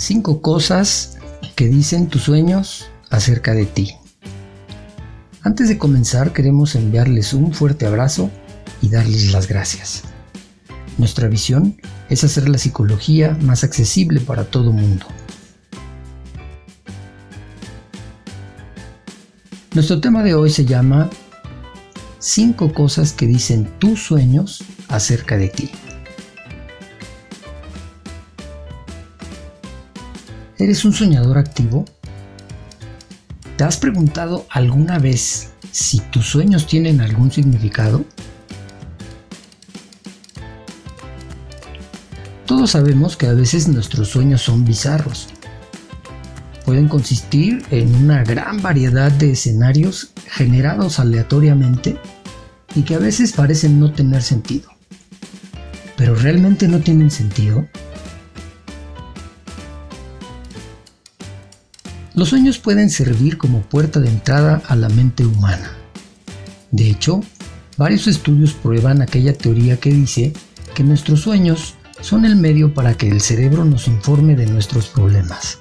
Cinco cosas que dicen tus sueños acerca de ti. Antes de comenzar queremos enviarles un fuerte abrazo y darles las gracias. Nuestra visión es hacer la psicología más accesible para todo mundo. Nuestro tema de hoy se llama Cinco cosas que dicen tus sueños acerca de ti. ¿Eres un soñador activo? ¿Te has preguntado alguna vez si tus sueños tienen algún significado? Todos sabemos que a veces nuestros sueños son bizarros. Pueden consistir en una gran variedad de escenarios generados aleatoriamente y que a veces parecen no tener sentido. ¿Pero realmente no tienen sentido? Los sueños pueden servir como puerta de entrada a la mente humana. De hecho, varios estudios prueban aquella teoría que dice que nuestros sueños son el medio para que el cerebro nos informe de nuestros problemas.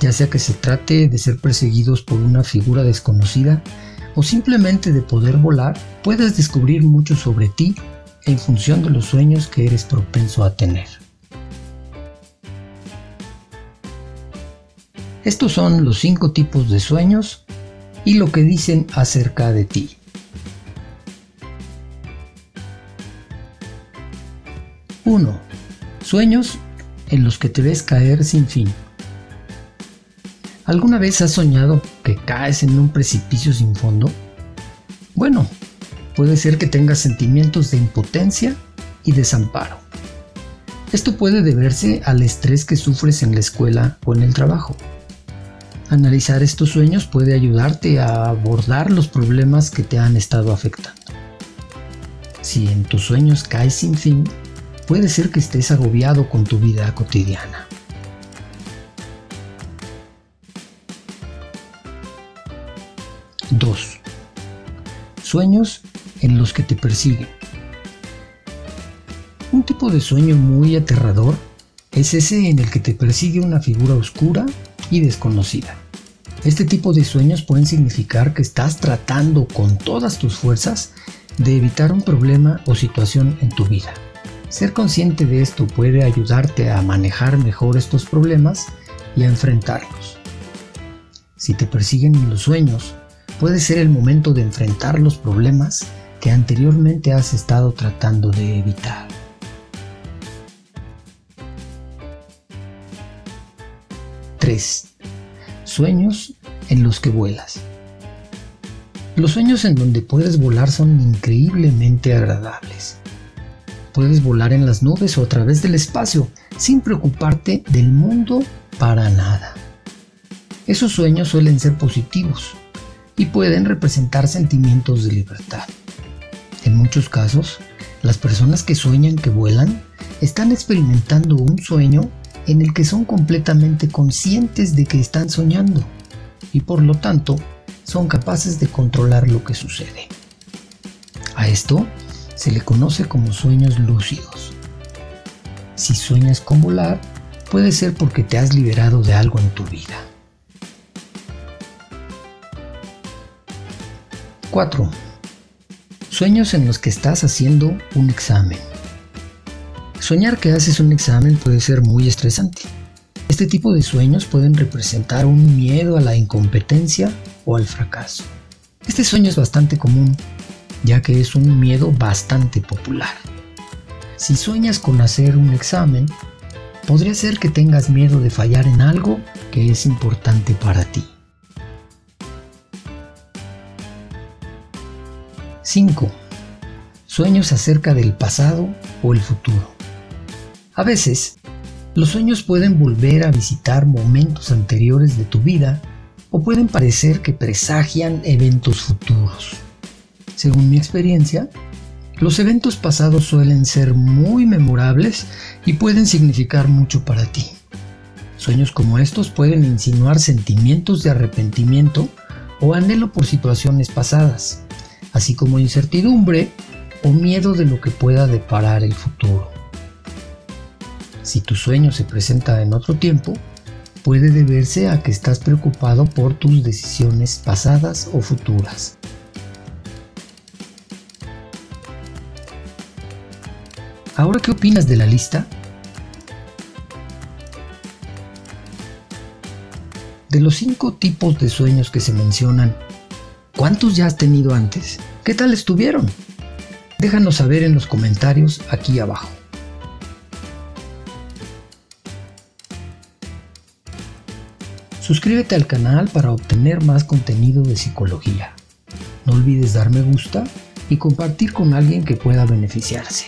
Ya sea que se trate de ser perseguidos por una figura desconocida o simplemente de poder volar, puedes descubrir mucho sobre ti en función de los sueños que eres propenso a tener. Estos son los cinco tipos de sueños y lo que dicen acerca de ti. 1. Sueños en los que te ves caer sin fin. ¿Alguna vez has soñado que caes en un precipicio sin fondo? Bueno, puede ser que tengas sentimientos de impotencia y desamparo. Esto puede deberse al estrés que sufres en la escuela o en el trabajo. Analizar estos sueños puede ayudarte a abordar los problemas que te han estado afectando. Si en tus sueños caes sin fin, puede ser que estés agobiado con tu vida cotidiana. Dos. Sueños en los que te persiguen. Un tipo de sueño muy aterrador es ese en el que te persigue una figura oscura y desconocida. Este tipo de sueños pueden significar que estás tratando con todas tus fuerzas de evitar un problema o situación en tu vida. Ser consciente de esto puede ayudarte a manejar mejor estos problemas y a enfrentarlos. Si te persiguen en los sueños, puede ser el momento de enfrentar los problemas que anteriormente has estado tratando de evitar. 3. Sueños en los que vuelas. Los sueños en donde puedes volar son increíblemente agradables. Puedes volar en las nubes o a través del espacio sin preocuparte del mundo para nada. Esos sueños suelen ser positivos y pueden representar sentimientos de libertad. En muchos casos, las personas que sueñan que vuelan están experimentando un sueño en el que son completamente conscientes de que están soñando y por lo tanto son capaces de controlar lo que sucede. A esto se le conoce como sueños lúcidos. Si sueñas con volar, puede ser porque te has liberado de algo en tu vida. 4. Sueños en los que estás haciendo un examen. Soñar que haces un examen puede ser muy estresante. Este tipo de sueños pueden representar un miedo a la incompetencia o al fracaso. Este sueño es bastante común, ya que es un miedo bastante popular. Si sueñas con hacer un examen, podría ser que tengas miedo de fallar en algo que es importante para ti. 5. Sueños acerca del pasado o el futuro. A veces, los sueños pueden volver a visitar momentos anteriores de tu vida o pueden parecer que presagian eventos futuros. Según mi experiencia, los eventos pasados suelen ser muy memorables y pueden significar mucho para ti. Sueños como estos pueden insinuar sentimientos de arrepentimiento o anhelo por situaciones pasadas, así como incertidumbre o miedo de lo que pueda deparar el futuro. Si tu sueño se presenta en otro tiempo, puede deberse a que estás preocupado por tus decisiones pasadas o futuras. Ahora, ¿qué opinas de la lista? De los cinco tipos de sueños que se mencionan, ¿cuántos ya has tenido antes? ¿Qué tal estuvieron? Déjanos saber en los comentarios aquí abajo. Suscríbete al canal para obtener más contenido de psicología. No olvides dar me gusta y compartir con alguien que pueda beneficiarse.